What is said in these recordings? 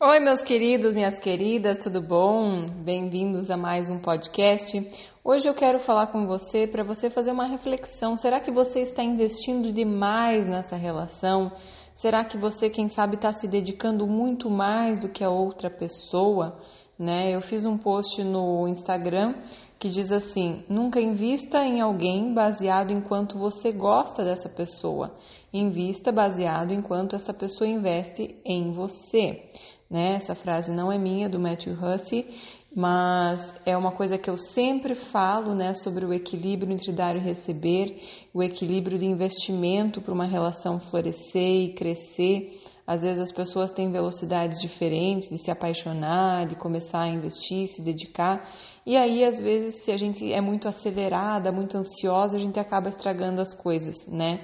Oi, meus queridos, minhas queridas, tudo bom? Bem-vindos a mais um podcast. Hoje eu quero falar com você para você fazer uma reflexão. Será que você está investindo demais nessa relação? Será que você, quem sabe, está se dedicando muito mais do que a outra pessoa? Né? Eu fiz um post no Instagram que diz assim: nunca invista em alguém baseado em quanto você gosta dessa pessoa. Invista baseado em quanto essa pessoa investe em você. Né? Essa frase não é minha, do Matthew Hussey, mas é uma coisa que eu sempre falo né, sobre o equilíbrio entre dar e receber, o equilíbrio de investimento para uma relação florescer e crescer. Às vezes as pessoas têm velocidades diferentes de se apaixonar, de começar a investir, se dedicar. E aí, às vezes, se a gente é muito acelerada, muito ansiosa, a gente acaba estragando as coisas, né?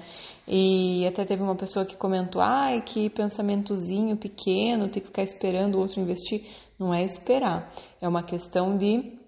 E até teve uma pessoa que comentou: ai, que pensamentozinho pequeno, tem que ficar esperando o outro investir. Não é esperar, é uma questão de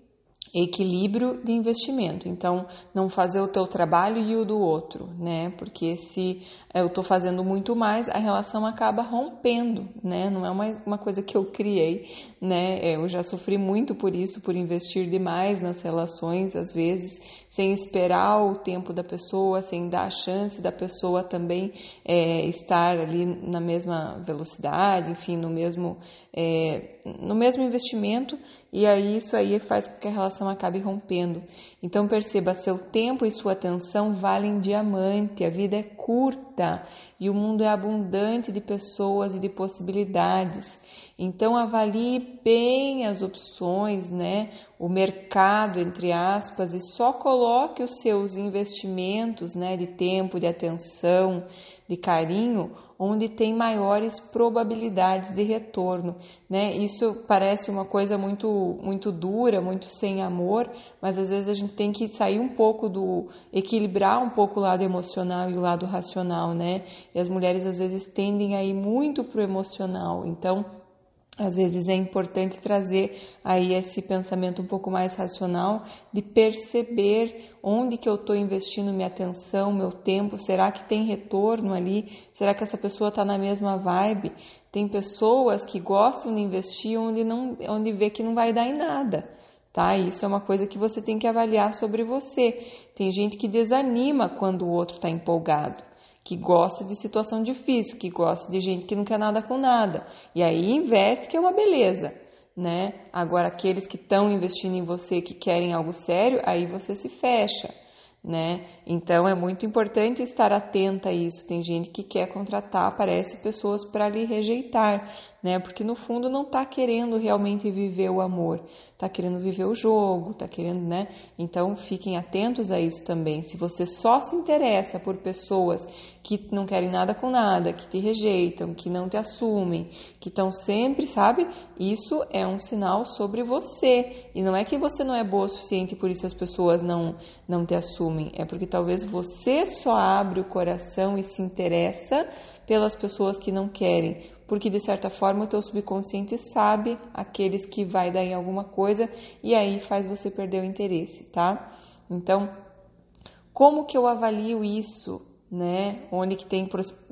equilíbrio de investimento. Então, não fazer o teu trabalho e o do outro, né? Porque se eu estou fazendo muito mais, a relação acaba rompendo, né? Não é uma, uma coisa que eu criei, né? É, eu já sofri muito por isso, por investir demais nas relações, às vezes, sem esperar o tempo da pessoa, sem dar a chance da pessoa também é, estar ali na mesma velocidade, enfim, no mesmo, é, no mesmo investimento, e aí isso aí faz com que a relação acabe rompendo. Então perceba, seu tempo e sua atenção valem diamante, a vida é curta e o mundo é abundante de pessoas e de possibilidades. Então avalie bem as opções, né? O mercado, entre aspas, e só coloque os seus investimentos, né, de tempo, de atenção, de carinho, onde tem maiores probabilidades de retorno, né? Isso parece uma coisa muito muito dura, muito sem amor, mas às vezes a gente tem que sair um pouco do equilibrar um pouco o lado emocional e o lado racional, né? E as mulheres às vezes tendem a ir muito pro emocional. Então, às vezes é importante trazer aí esse pensamento um pouco mais racional de perceber onde que eu estou investindo minha atenção, meu tempo, será que tem retorno ali? Será que essa pessoa está na mesma vibe? Tem pessoas que gostam de investir onde não, onde vê que não vai dar em nada, tá? Isso é uma coisa que você tem que avaliar sobre você. Tem gente que desanima quando o outro está empolgado que gosta de situação difícil, que gosta de gente que não quer nada com nada. E aí investe, que é uma beleza, né? Agora, aqueles que estão investindo em você, que querem algo sério, aí você se fecha, né? Então, é muito importante estar atenta a isso. Tem gente que quer contratar, aparece pessoas para lhe rejeitar, né? Porque no fundo não está querendo realmente viver o amor, está querendo viver o jogo, está querendo, né? Então fiquem atentos a isso também. Se você só se interessa por pessoas que não querem nada com nada, que te rejeitam, que não te assumem, que estão sempre, sabe? Isso é um sinal sobre você. E não é que você não é boa o suficiente por isso as pessoas não não te assumem, é porque talvez você só abre o coração e se interessa pelas pessoas que não querem, porque de certa forma o teu subconsciente sabe aqueles que vai dar em alguma coisa e aí faz você perder o interesse, tá? Então, como que eu avalio isso, né? Onde que tem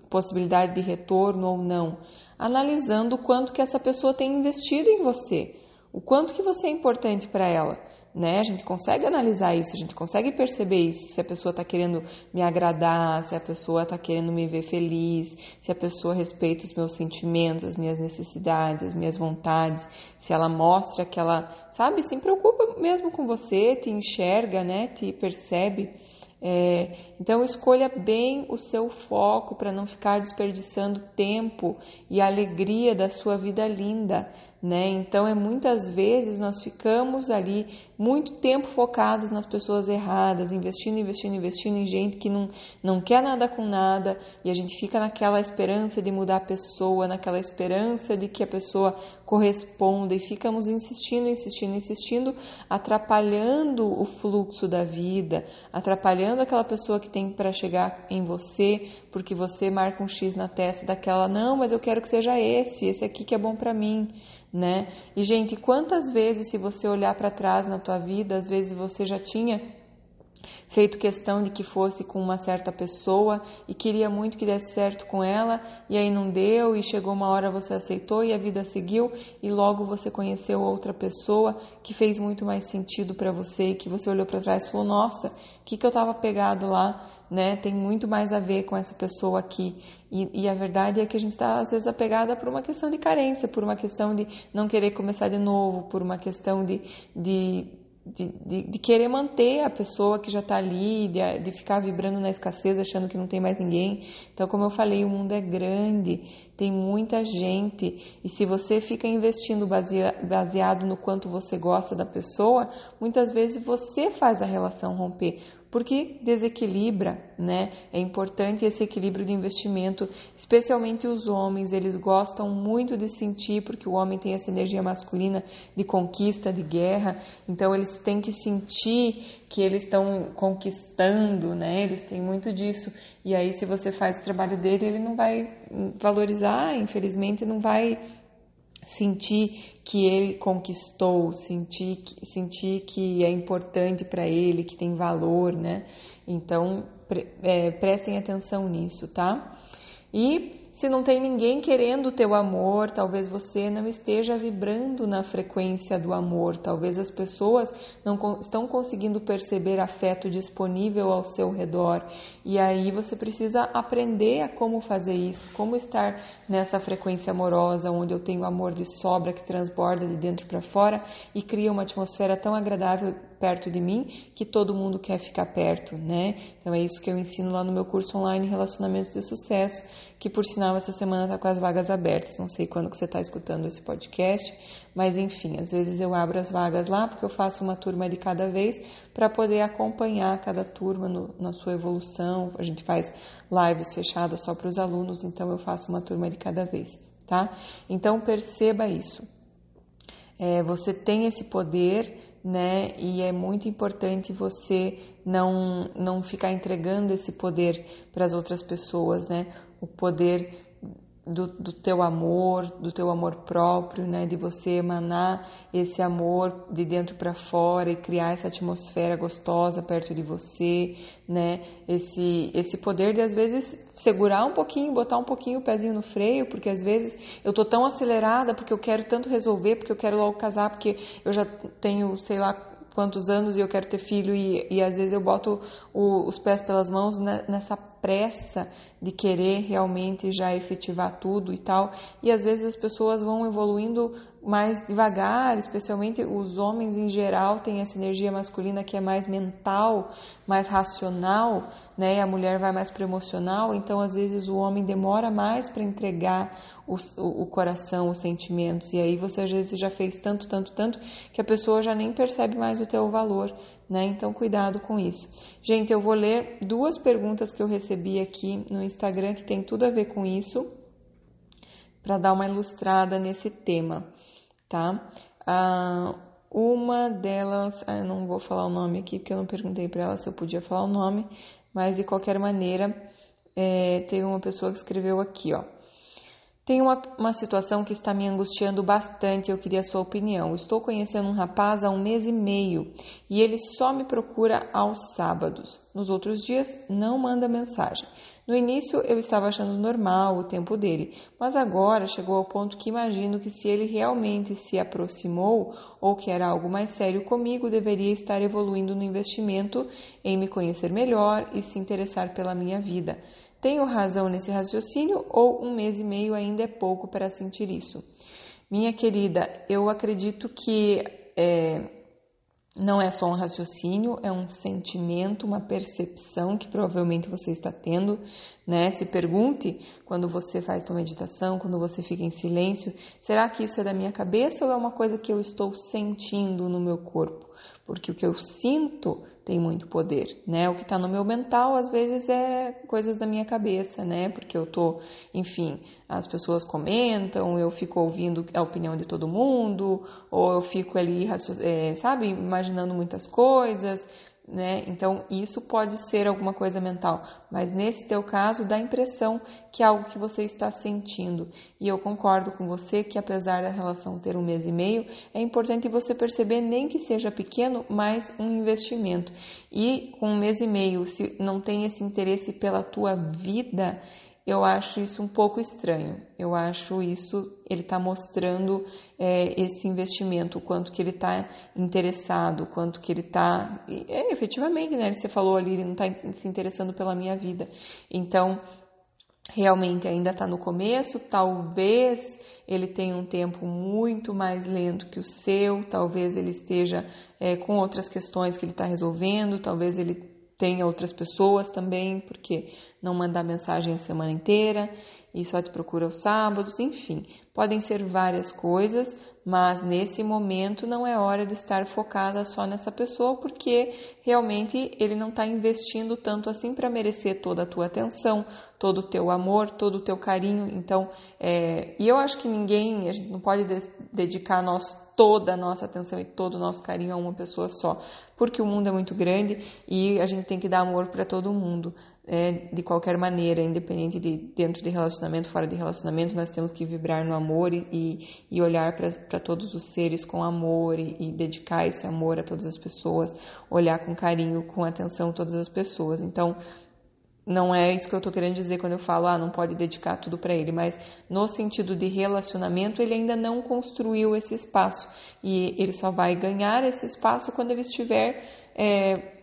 possibilidade de retorno ou não? Analisando o quanto que essa pessoa tem investido em você, o quanto que você é importante para ela né? A gente consegue analisar isso, a gente consegue perceber isso, se a pessoa está querendo me agradar, se a pessoa está querendo me ver feliz, se a pessoa respeita os meus sentimentos, as minhas necessidades, as minhas vontades, se ela mostra que ela, sabe, se preocupa mesmo com você, te enxerga, né? Te percebe. É, então escolha bem o seu foco para não ficar desperdiçando tempo e alegria da sua vida linda, né? Então é muitas vezes nós ficamos ali muito tempo focados nas pessoas erradas, investindo, investindo, investindo em gente que não, não quer nada com nada e a gente fica naquela esperança de mudar a pessoa, naquela esperança de que a pessoa corresponda e ficamos insistindo, insistindo, insistindo, atrapalhando o fluxo da vida, atrapalhando aquela pessoa que tem para chegar em você, porque você marca um X na testa daquela, não, mas eu quero que seja esse, esse aqui que é bom para mim né? E gente, quantas vezes se você olhar para trás na tua vida, às vezes você já tinha feito questão de que fosse com uma certa pessoa e queria muito que desse certo com ela e aí não deu e chegou uma hora você aceitou e a vida seguiu e logo você conheceu outra pessoa que fez muito mais sentido para você que você olhou para trás e falou nossa o que que eu estava pegado lá né? Tem muito mais a ver com essa pessoa aqui. E, e a verdade é que a gente está às vezes apegada por uma questão de carência por uma questão de não querer começar de novo por uma questão de, de de, de, de, querer manter a pessoa que já está ali, de, de, ficar vibrando na escassez, achando que não tem mais ninguém. Então, como eu falei, o mundo é grande, tem muita gente, e se você fica investindo baseado no quanto você gosta da pessoa, muitas vezes você faz a relação romper porque desequilibra, né? É importante esse equilíbrio de investimento, especialmente os homens, eles gostam muito de sentir, porque o homem tem essa energia masculina de conquista, de guerra, então eles têm que sentir que eles estão conquistando, né? Eles têm muito disso. E aí, se você faz o trabalho dele, ele não vai valorizar, infelizmente, não vai sentir que ele conquistou, sentir, sentir que é importante para ele, que tem valor, né? Então, pre, é, prestem atenção nisso, tá? E se não tem ninguém querendo o teu amor, talvez você não esteja vibrando na frequência do amor. Talvez as pessoas não estão conseguindo perceber afeto disponível ao seu redor. E aí você precisa aprender a como fazer isso, como estar nessa frequência amorosa, onde eu tenho amor de sobra que transborda de dentro para fora e cria uma atmosfera tão agradável perto de mim que todo mundo quer ficar perto, né? Então é isso que eu ensino lá no meu curso online Relacionamentos de Sucesso que por sinal essa semana está com as vagas abertas. Não sei quando que você está escutando esse podcast, mas enfim, às vezes eu abro as vagas lá porque eu faço uma turma de cada vez para poder acompanhar cada turma no, na sua evolução. A gente faz lives fechadas só para os alunos, então eu faço uma turma de cada vez, tá? Então perceba isso. É, você tem esse poder né? E é muito importante você não não ficar entregando esse poder para as outras pessoas, né? O poder do, do teu amor, do teu amor próprio, né? De você emanar esse amor de dentro para fora e criar essa atmosfera gostosa perto de você, né? Esse esse poder de às vezes segurar um pouquinho, botar um pouquinho o pezinho no freio, porque às vezes eu tô tão acelerada porque eu quero tanto resolver, porque eu quero logo casar, porque eu já tenho, sei lá, quantos anos e eu quero ter filho e, e às vezes eu boto o, os pés pelas mãos nessa pressa de querer realmente já efetivar tudo e tal. E às vezes as pessoas vão evoluindo mais devagar, especialmente os homens em geral têm essa energia masculina que é mais mental, mais racional, né? A mulher vai mais para emocional, então às vezes o homem demora mais para entregar o, o, coração, os sentimentos, e aí você às vezes já fez tanto, tanto, tanto que a pessoa já nem percebe mais o teu valor, né? Então cuidado com isso. Gente, eu vou ler duas perguntas que eu recebi aqui no Instagram que tem tudo a ver com isso, para dar uma ilustrada nesse tema tá? Ah, uma delas, ah, eu não vou falar o nome aqui porque eu não perguntei para ela se eu podia falar o nome, mas de qualquer maneira, é, teve uma pessoa que escreveu aqui, ó. Tem uma, uma situação que está me angustiando bastante, eu queria a sua opinião. Estou conhecendo um rapaz há um mês e meio e ele só me procura aos sábados. Nos outros dias não manda mensagem. No início eu estava achando normal o tempo dele, mas agora chegou ao ponto que imagino que se ele realmente se aproximou ou que era algo mais sério comigo, deveria estar evoluindo no investimento em me conhecer melhor e se interessar pela minha vida. Tenho razão nesse raciocínio ou um mês e meio ainda é pouco para sentir isso? Minha querida, eu acredito que é, não é só um raciocínio, é um sentimento, uma percepção que provavelmente você está tendo, né? Se pergunte quando você faz sua meditação, quando você fica em silêncio, será que isso é da minha cabeça ou é uma coisa que eu estou sentindo no meu corpo? Porque o que eu sinto tem muito poder, né? O que está no meu mental às vezes é coisas da minha cabeça, né? Porque eu tô, enfim, as pessoas comentam, eu fico ouvindo a opinião de todo mundo, ou eu fico ali, é, sabe, imaginando muitas coisas. Né? Então, isso pode ser alguma coisa mental, mas nesse teu caso dá a impressão que é algo que você está sentindo. E eu concordo com você que apesar da relação ter um mês e meio, é importante você perceber nem que seja pequeno, mas um investimento. E com um mês e meio, se não tem esse interesse pela tua vida, eu acho isso um pouco estranho. Eu acho isso, ele está mostrando é, esse investimento, o quanto que ele está interessado, o quanto que ele está. É, efetivamente, né? Você falou ali, ele não está se interessando pela minha vida. Então, realmente ainda está no começo, talvez ele tenha um tempo muito mais lento que o seu, talvez ele esteja é, com outras questões que ele está resolvendo, talvez ele tenha outras pessoas também, porque não mandar mensagem a semana inteira e só te procura aos sábados, enfim, podem ser várias coisas, mas nesse momento não é hora de estar focada só nessa pessoa, porque realmente ele não está investindo tanto assim para merecer toda a tua atenção, todo o teu amor, todo o teu carinho. Então, é, e eu acho que ninguém, a gente não pode dedicar nosso toda a nossa atenção e todo o nosso carinho a uma pessoa só, porque o mundo é muito grande e a gente tem que dar amor para todo mundo. É, de qualquer maneira, independente de dentro de relacionamento, fora de relacionamento, nós temos que vibrar no amor e, e olhar para todos os seres com amor e, e, dedicar esse amor a todas as pessoas, olhar com carinho, com atenção todas as pessoas. Então, não é isso que eu estou querendo dizer quando eu falo, ah, não pode dedicar tudo para ele, mas no sentido de relacionamento, ele ainda não construiu esse espaço e ele só vai ganhar esse espaço quando ele estiver é,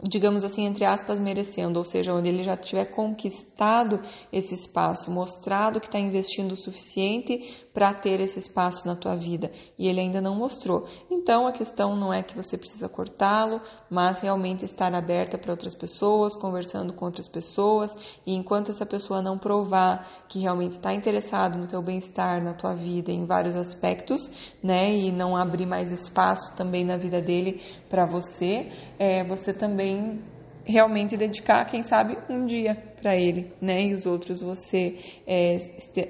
digamos assim, entre aspas, merecendo, ou seja, onde ele já tiver conquistado esse espaço, mostrado que está investindo o suficiente para ter esse espaço na tua vida e ele ainda não mostrou. Então a questão não é que você precisa cortá-lo, mas realmente estar aberta para outras pessoas, conversando com outras pessoas e enquanto essa pessoa não provar que realmente está interessado no teu bem-estar, na tua vida, em vários aspectos, né, e não abrir mais espaço também na vida dele para você, é, você também realmente dedicar, quem sabe, um dia para ele, né? E os outros você é,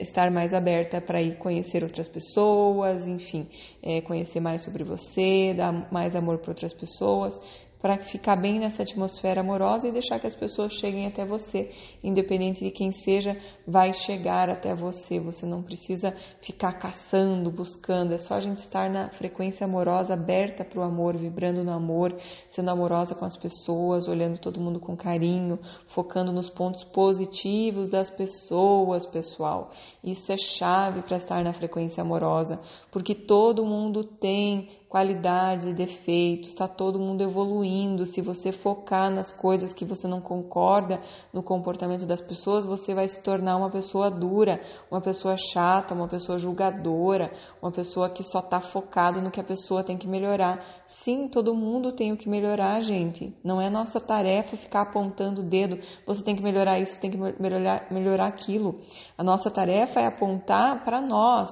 estar mais aberta para ir conhecer outras pessoas, enfim, é, conhecer mais sobre você, dar mais amor para outras pessoas para ficar bem nessa atmosfera amorosa e deixar que as pessoas cheguem até você, independente de quem seja, vai chegar até você. Você não precisa ficar caçando, buscando, é só a gente estar na frequência amorosa, aberta para o amor, vibrando no amor, sendo amorosa com as pessoas, olhando todo mundo com carinho, focando nos pontos positivos das pessoas, pessoal. Isso é chave para estar na frequência amorosa, porque todo mundo tem qualidades e defeitos, está todo mundo evoluindo. Se você focar nas coisas que você não concorda no comportamento das pessoas, você vai se tornar uma pessoa dura, uma pessoa chata, uma pessoa julgadora, uma pessoa que só está focado no que a pessoa tem que melhorar. Sim, todo mundo tem o que melhorar, gente. Não é nossa tarefa ficar apontando o dedo. Você tem que melhorar isso, tem que melhorar, melhorar aquilo. A nossa tarefa é apontar para nós,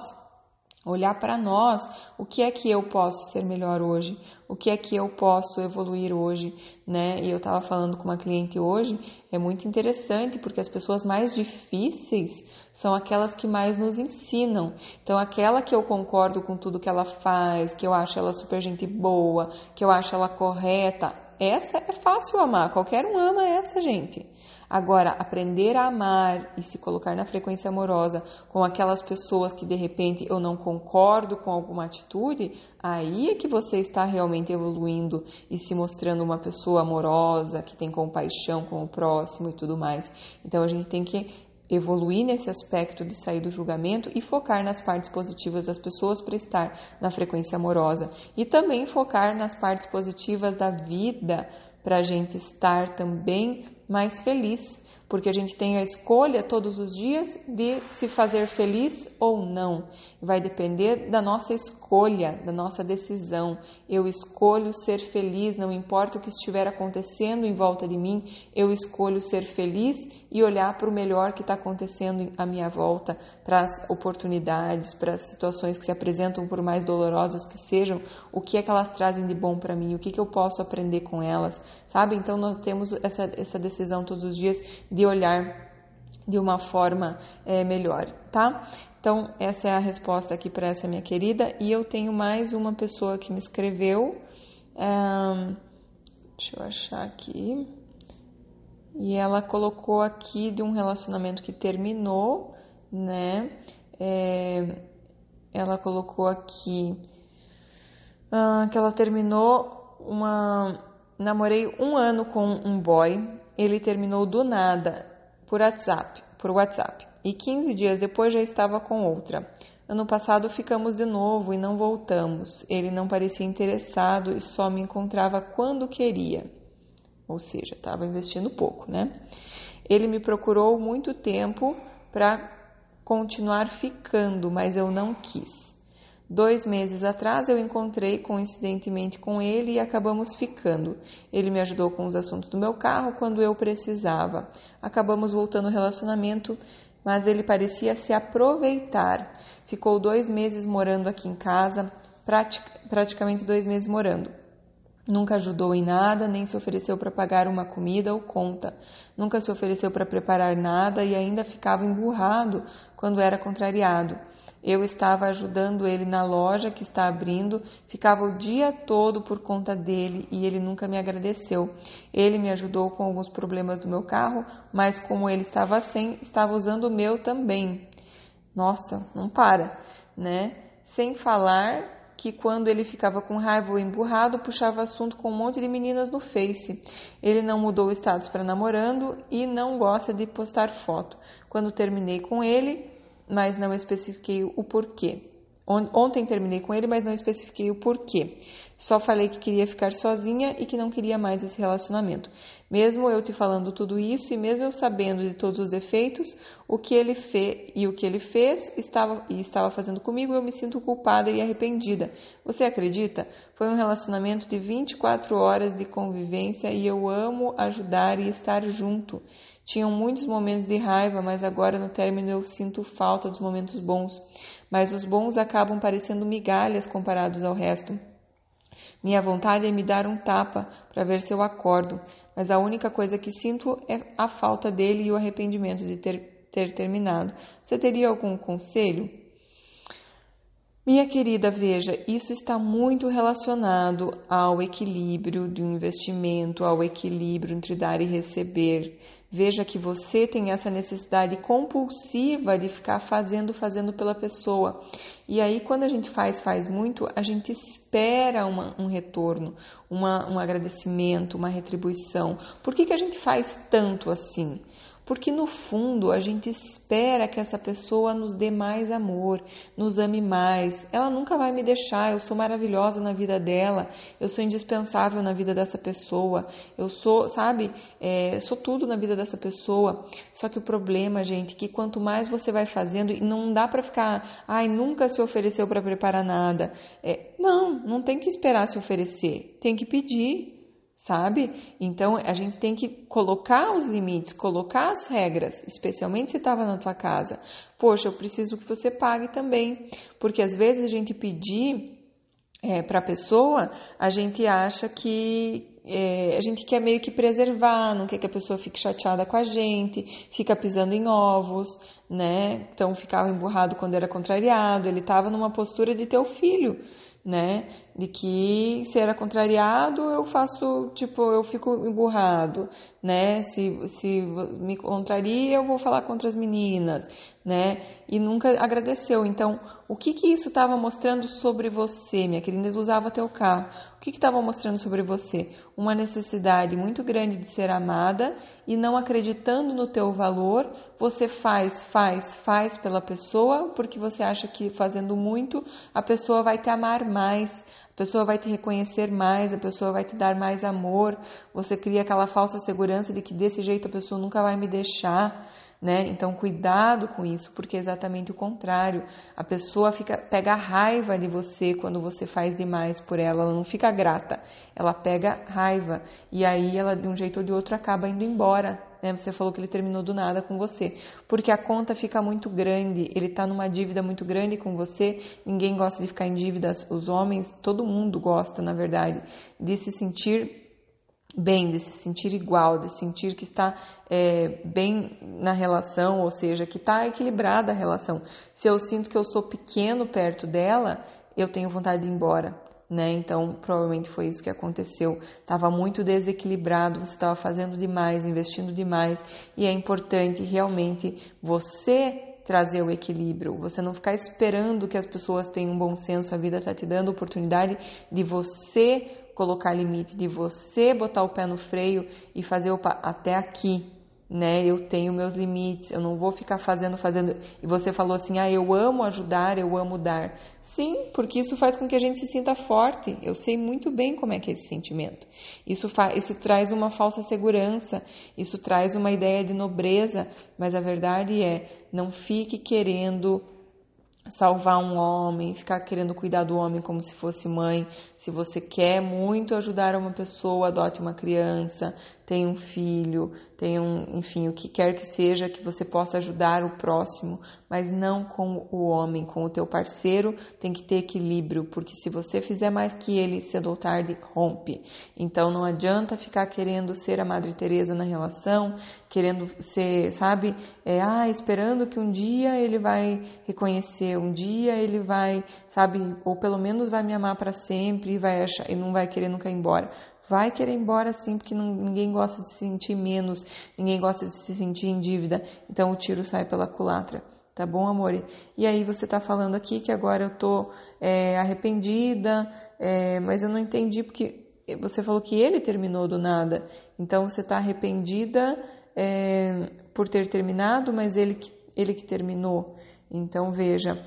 olhar para nós, o que é que eu posso ser melhor hoje, o que é que eu posso evoluir hoje, né? E eu estava falando com uma cliente hoje, é muito interessante porque as pessoas mais difíceis são aquelas que mais nos ensinam. Então, aquela que eu concordo com tudo que ela faz, que eu acho ela super gente boa, que eu acho ela correta, essa é fácil amar, qualquer um ama essa gente. Agora, aprender a amar e se colocar na frequência amorosa com aquelas pessoas que de repente eu não concordo com alguma atitude, aí é que você está realmente evoluindo e se mostrando uma pessoa amorosa, que tem compaixão com o próximo e tudo mais. Então a gente tem que evoluir nesse aspecto de sair do julgamento e focar nas partes positivas das pessoas para estar na frequência amorosa e também focar nas partes positivas da vida para a gente estar também mais feliz, porque a gente tem a escolha todos os dias de se fazer feliz ou não. Vai depender da nossa escolha, da nossa decisão. Eu escolho ser feliz, não importa o que estiver acontecendo em volta de mim, eu escolho ser feliz e olhar para o melhor que está acontecendo à minha volta, para as oportunidades, para as situações que se apresentam, por mais dolorosas que sejam, o que é que elas trazem de bom para mim, o que, que eu posso aprender com elas, sabe? Então nós temos essa, essa decisão todos os dias de olhar de uma forma é, melhor, tá? Então, essa é a resposta aqui para essa minha querida. E eu tenho mais uma pessoa que me escreveu. Deixa eu achar aqui. E ela colocou aqui de um relacionamento que terminou, né? É, ela colocou aqui ah, que ela terminou uma. Namorei um ano com um boy, ele terminou do nada por WhatsApp, por WhatsApp. E 15 dias depois já estava com outra. Ano passado ficamos de novo e não voltamos. Ele não parecia interessado e só me encontrava quando queria. Ou seja, estava investindo pouco, né? Ele me procurou muito tempo para continuar ficando, mas eu não quis. Dois meses atrás eu encontrei coincidentemente com ele e acabamos ficando. Ele me ajudou com os assuntos do meu carro quando eu precisava. Acabamos voltando ao relacionamento, mas ele parecia se aproveitar. Ficou dois meses morando aqui em casa, praticamente dois meses morando. Nunca ajudou em nada, nem se ofereceu para pagar uma comida ou conta. Nunca se ofereceu para preparar nada e ainda ficava emburrado quando era contrariado. Eu estava ajudando ele na loja que está abrindo, ficava o dia todo por conta dele e ele nunca me agradeceu. Ele me ajudou com alguns problemas do meu carro, mas como ele estava sem, estava usando o meu também. Nossa, não para, né? Sem falar que quando ele ficava com raiva ou emburrado, puxava assunto com um monte de meninas no Face. Ele não mudou o status para namorando e não gosta de postar foto. Quando terminei com ele, mas não especifiquei o porquê. Ontem terminei com ele, mas não especifiquei o porquê. Só falei que queria ficar sozinha e que não queria mais esse relacionamento. Mesmo eu te falando tudo isso e mesmo eu sabendo de todos os defeitos, o que ele fez e o que ele fez estava e estava fazendo comigo, eu me sinto culpada e arrependida. Você acredita? Foi um relacionamento de 24 horas de convivência e eu amo ajudar e estar junto. Tinham muitos momentos de raiva, mas agora no término eu sinto falta dos momentos bons. Mas os bons acabam parecendo migalhas comparados ao resto. Minha vontade é me dar um tapa para ver se eu acordo, mas a única coisa que sinto é a falta dele e o arrependimento de ter, ter terminado. Você teria algum conselho? Minha querida, veja, isso está muito relacionado ao equilíbrio do investimento, ao equilíbrio entre dar e receber. Veja que você tem essa necessidade compulsiva de ficar fazendo, fazendo pela pessoa. E aí, quando a gente faz, faz muito, a gente espera uma, um retorno, uma, um agradecimento, uma retribuição. Por que, que a gente faz tanto assim? Porque no fundo a gente espera que essa pessoa nos dê mais amor, nos ame mais. Ela nunca vai me deixar, eu sou maravilhosa na vida dela, eu sou indispensável na vida dessa pessoa, eu sou, sabe, é, sou tudo na vida dessa pessoa. Só que o problema, gente, é que quanto mais você vai fazendo, e não dá para ficar, ai, nunca se ofereceu para preparar nada. É, não, não tem que esperar se oferecer, tem que pedir sabe? Então a gente tem que colocar os limites, colocar as regras, especialmente se estava na tua casa. Poxa, eu preciso que você pague também, porque às vezes a gente pedir é, para a pessoa, a gente acha que é, a gente quer meio que preservar, não quer que a pessoa fique chateada com a gente, fica pisando em ovos, né? Então ficava emburrado quando era contrariado, ele estava numa postura de ter o filho né? De que se era contrariado, eu faço, tipo, eu fico emburrado, né? Se, se me contraria, eu vou falar contra as meninas, né? E nunca agradeceu. Então, o que que isso estava mostrando sobre você, minha querida? Usava teu carro. O que que estava mostrando sobre você? Uma necessidade muito grande de ser amada e não acreditando no teu valor, você faz, faz, faz pela pessoa, porque você acha que fazendo muito, a pessoa vai te amar mais, pessoa vai te reconhecer mais, a pessoa vai te dar mais amor. Você cria aquela falsa segurança de que desse jeito a pessoa nunca vai me deixar né? Então cuidado com isso, porque é exatamente o contrário. A pessoa fica pega raiva de você quando você faz demais por ela, ela não fica grata, ela pega raiva e aí ela de um jeito ou de outro acaba indo embora. Né? Você falou que ele terminou do nada com você, porque a conta fica muito grande, ele está numa dívida muito grande com você. Ninguém gosta de ficar em dívida, os homens, todo mundo gosta, na verdade, de se sentir bem, de se sentir igual, de sentir que está é, bem na relação, ou seja, que está equilibrada a relação. Se eu sinto que eu sou pequeno perto dela, eu tenho vontade de ir embora. Né? Então, provavelmente foi isso que aconteceu. Estava muito desequilibrado, você estava fazendo demais, investindo demais, e é importante realmente você trazer o equilíbrio, você não ficar esperando que as pessoas tenham um bom senso, a vida está te dando a oportunidade de você colocar limite, de você botar o pé no freio e fazer opa, até aqui, né? Eu tenho meus limites, eu não vou ficar fazendo, fazendo. E você falou assim: ah, eu amo ajudar, eu amo dar. Sim, porque isso faz com que a gente se sinta forte. Eu sei muito bem como é que é esse sentimento. Isso, faz, isso traz uma falsa segurança, isso traz uma ideia de nobreza, mas a verdade é: não fique querendo salvar um homem, ficar querendo cuidar do homem como se fosse mãe. Se você quer muito ajudar uma pessoa, adote uma criança, tenha um filho, tenha um, enfim, o que quer que seja que você possa ajudar o próximo, mas não com o homem, com o teu parceiro, tem que ter equilíbrio, porque se você fizer mais que ele, cedo ou tarde rompe. Então não adianta ficar querendo ser a Madre Teresa na relação, querendo ser, sabe, é, ah, esperando que um dia ele vai reconhecer, um dia ele vai, sabe, ou pelo menos vai me amar para sempre e vai achar, e não vai querer nunca ir embora vai querer ir embora sim, porque não, ninguém gosta de se sentir menos, ninguém gosta de se sentir em dívida, então o tiro sai pela culatra. Tá bom, amor? E aí você tá falando aqui que agora eu tô é, arrependida, é, mas eu não entendi porque você falou que ele terminou do nada. Então você tá arrependida é, por ter terminado, mas ele que, ele que terminou. Então veja,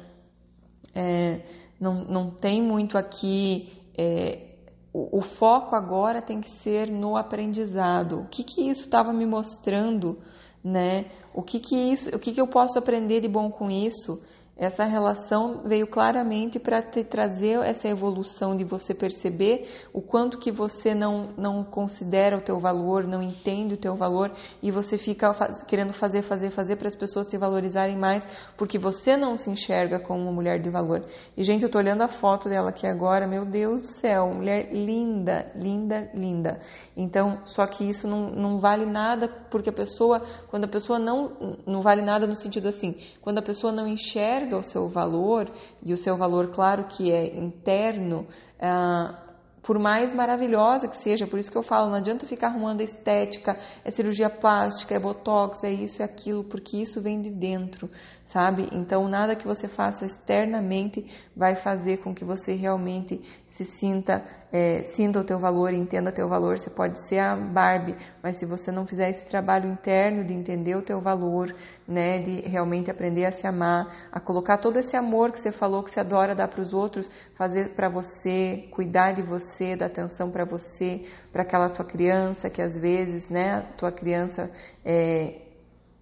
é, não, não tem muito aqui é, o, o foco agora tem que ser no aprendizado. O que, que isso estava me mostrando, né? O que, que isso, o que, que eu posso aprender de bom com isso? Essa relação veio claramente para te trazer essa evolução de você perceber o quanto que você não, não considera o teu valor, não entende o teu valor e você fica faz, querendo fazer, fazer, fazer para as pessoas te valorizarem mais porque você não se enxerga como uma mulher de valor. E gente, eu tô olhando a foto dela aqui agora, meu Deus do céu, mulher linda, linda, linda. Então, só que isso não, não vale nada porque a pessoa, quando a pessoa não, não vale nada no sentido assim, quando a pessoa não enxerga enxerga o seu valor, e o seu valor, claro que é interno, ah, por mais maravilhosa que seja, por isso que eu falo, não adianta ficar arrumando estética, é cirurgia plástica, é botox, é isso é aquilo, porque isso vem de dentro, sabe? Então nada que você faça externamente vai fazer com que você realmente se sinta, é, sinta o teu valor, entenda o teu valor. Você pode ser a Barbie, mas se você não fizer esse trabalho interno de entender o teu valor, né, de realmente aprender a se amar, a colocar todo esse amor que você falou que você adora dar para os outros, fazer para você, cuidar de você, dar atenção para você, para aquela tua criança que às vezes, né, tua criança é,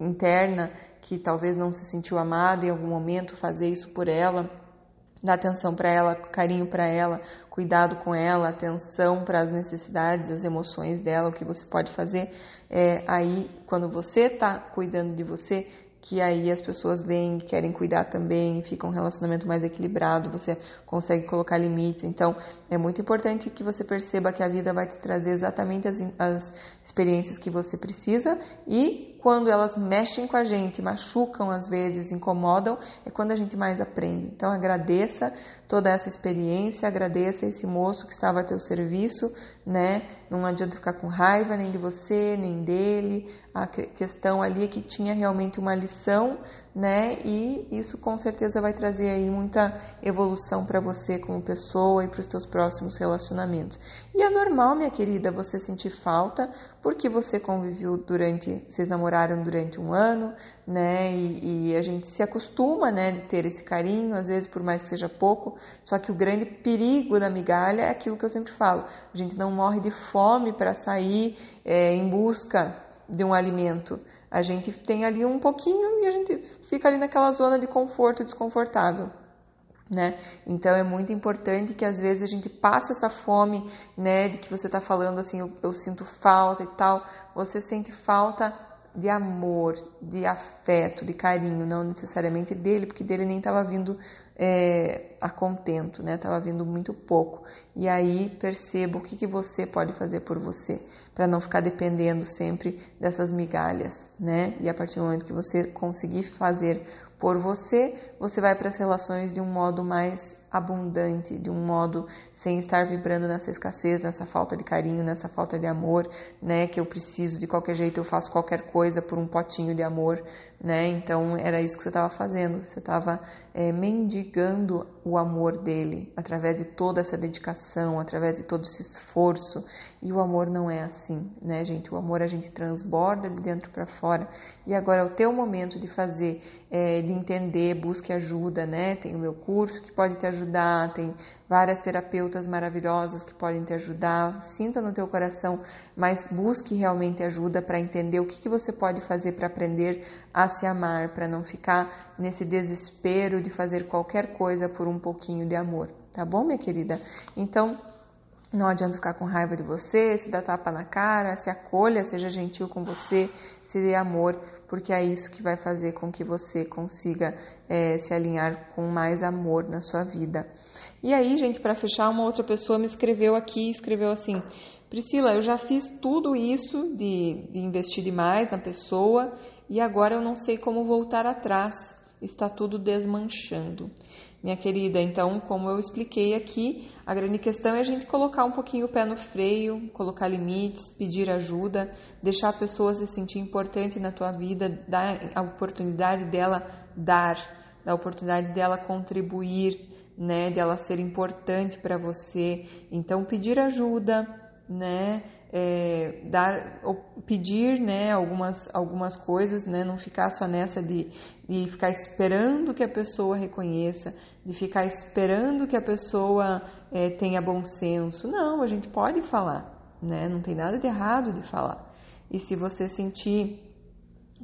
interna que talvez não se sentiu amada em algum momento, fazer isso por ela, dar atenção para ela, carinho para ela, cuidado com ela, atenção para as necessidades, as emoções dela, o que você pode fazer. É, aí, quando você está cuidando de você, que aí as pessoas vêm, querem cuidar também, fica um relacionamento mais equilibrado, você consegue colocar limites. Então, é muito importante que você perceba que a vida vai te trazer exatamente as, as experiências que você precisa e quando elas mexem com a gente, machucam às vezes, incomodam, é quando a gente mais aprende. Então, agradeça toda essa experiência, agradeça esse moço que estava a teu serviço, né? Não adianta ficar com raiva nem de você, nem dele. A questão ali é que tinha realmente uma lição, né? E isso com certeza vai trazer aí muita evolução para você como pessoa e para os teus próximos relacionamentos. E é normal, minha querida, você sentir falta porque você conviveu durante, vocês namoraram durante um ano, né? E, e, a gente se acostuma, né, de ter esse carinho, às vezes por mais que seja pouco. Só que o grande perigo da migalha é aquilo que eu sempre falo: a gente não morre de fome para sair é, em busca de um alimento. A gente tem ali um pouquinho e a gente fica ali naquela zona de conforto desconfortável. Né? Então é muito importante que às vezes a gente passe essa fome, né, de que você está falando assim, eu, eu sinto falta e tal. Você sente falta de amor, de afeto, de carinho, não necessariamente dele, porque dele nem estava vindo é, a contento, né? Estava vindo muito pouco. E aí perceba o que, que você pode fazer por você, para não ficar dependendo sempre dessas migalhas, né? E a partir do momento que você conseguir fazer por você, você vai para as relações de um modo mais abundante, de um modo sem estar vibrando nessa escassez, nessa falta de carinho, nessa falta de amor, né? Que eu preciso de qualquer jeito, eu faço qualquer coisa por um potinho de amor, né? Então era isso que você estava fazendo, você estava é, mendigando o amor dele através de toda essa dedicação, através de todo esse esforço. E o amor não é assim, né, gente? O amor a gente transborda de dentro para fora. E agora é o teu momento de fazer, é, de entender, busque ajuda, né? Tem o meu curso que pode te ajudar, tem várias terapeutas maravilhosas que podem te ajudar. Sinta no teu coração, mas busque realmente ajuda para entender o que, que você pode fazer para aprender a se amar, para não ficar nesse desespero de fazer qualquer coisa por um pouquinho de amor, tá bom, minha querida? Então, não adianta ficar com raiva de você, se dá tapa na cara, se acolha, seja gentil com você, se dê amor, porque é isso que vai fazer com que você consiga é, se alinhar com mais amor na sua vida. E aí, gente, para fechar, uma outra pessoa me escreveu aqui, escreveu assim: Priscila, eu já fiz tudo isso de, de investir demais na pessoa e agora eu não sei como voltar atrás. Está tudo desmanchando. Minha querida, então, como eu expliquei aqui, a grande questão é a gente colocar um pouquinho o pé no freio, colocar limites, pedir ajuda, deixar a pessoa se sentir importante na tua vida, dar a oportunidade dela dar, dar a oportunidade dela contribuir, né, dela ser importante para você. Então, pedir ajuda, né, é, dar, pedir né, algumas, algumas coisas, né, não ficar só nessa de, de ficar esperando que a pessoa reconheça, de ficar esperando que a pessoa é, tenha bom senso. Não, a gente pode falar, né, não tem nada de errado de falar. E se você sentir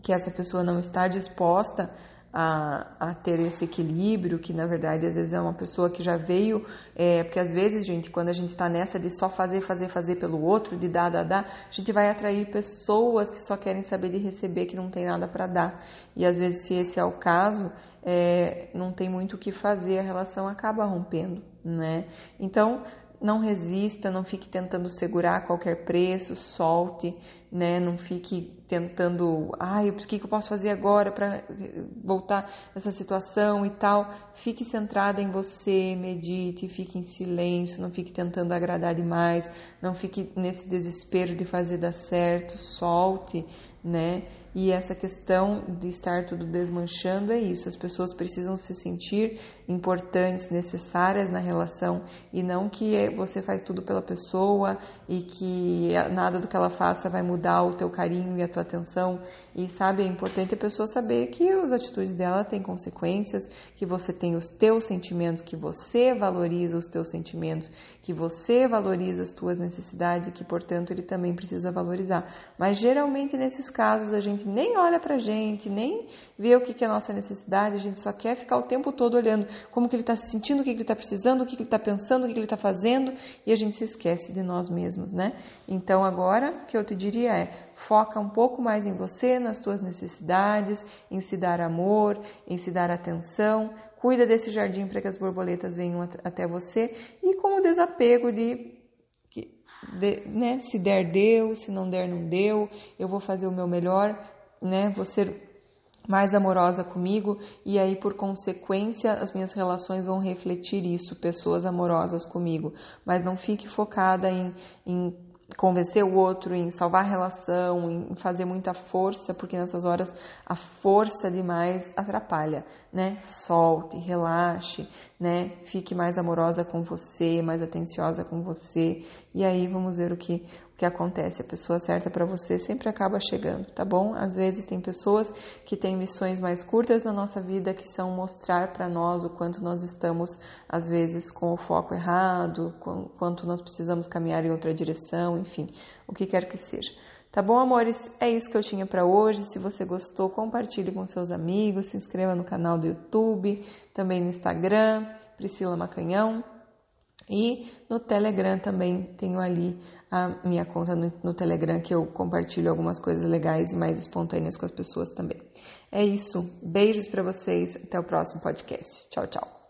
que essa pessoa não está disposta a, a, ter esse equilíbrio, que na verdade às vezes é uma pessoa que já veio, é, porque às vezes, gente, quando a gente está nessa de só fazer, fazer, fazer pelo outro, de dar, dar, dar, a gente vai atrair pessoas que só querem saber de receber, que não tem nada para dar. E às vezes, se esse é o caso, é, não tem muito o que fazer, a relação acaba rompendo, né? Então, não resista, não fique tentando segurar a qualquer preço, solte, né? Não fique tentando, ai, o que eu posso fazer agora para voltar essa situação e tal. Fique centrada em você, medite, fique em silêncio, não fique tentando agradar demais, não fique nesse desespero de fazer dar certo, solte, né? E essa questão de estar tudo desmanchando é isso. As pessoas precisam se sentir importantes, necessárias na relação e não que você faz tudo pela pessoa e que nada do que ela faça vai mudar o teu carinho e a tua atenção. E sabe, é importante a pessoa saber que as atitudes dela têm consequências, que você tem os teus sentimentos, que você valoriza os teus sentimentos, que você valoriza as tuas necessidades e que, portanto, ele também precisa valorizar. Mas geralmente nesses casos a gente nem olha pra gente, nem vê o que, que é a nossa necessidade, a gente só quer ficar o tempo todo olhando como que ele está se sentindo, o que, que ele está precisando, o que, que ele está pensando, o que, que ele está fazendo, e a gente se esquece de nós mesmos, né? Então agora, o que eu te diria é, foca um pouco mais em você, nas tuas necessidades, em se dar amor, em se dar atenção, cuida desse jardim para que as borboletas venham até você, e com o desapego de de, né, se der, deu, se não der, não deu, eu vou fazer o meu melhor, né, vou ser mais amorosa comigo e aí por consequência as minhas relações vão refletir isso, pessoas amorosas comigo, mas não fique focada em, em convencer o outro, em salvar a relação, em fazer muita força, porque nessas horas a força demais atrapalha, né? Solte, relaxe, né? Fique mais amorosa com você, mais atenciosa com você. E aí vamos ver o que que acontece. A pessoa certa para você sempre acaba chegando, tá bom? Às vezes tem pessoas que têm missões mais curtas na nossa vida que são mostrar para nós o quanto nós estamos às vezes com o foco errado, quanto nós precisamos caminhar em outra direção, enfim, o que quer que seja. Tá bom, amores? É isso que eu tinha para hoje. Se você gostou, compartilhe com seus amigos, se inscreva no canal do YouTube, também no Instagram, Priscila Macanhão. E no Telegram também tenho ali a minha conta no, no Telegram que eu compartilho algumas coisas legais e mais espontâneas com as pessoas também. É isso. Beijos para vocês. Até o próximo podcast. Tchau, tchau.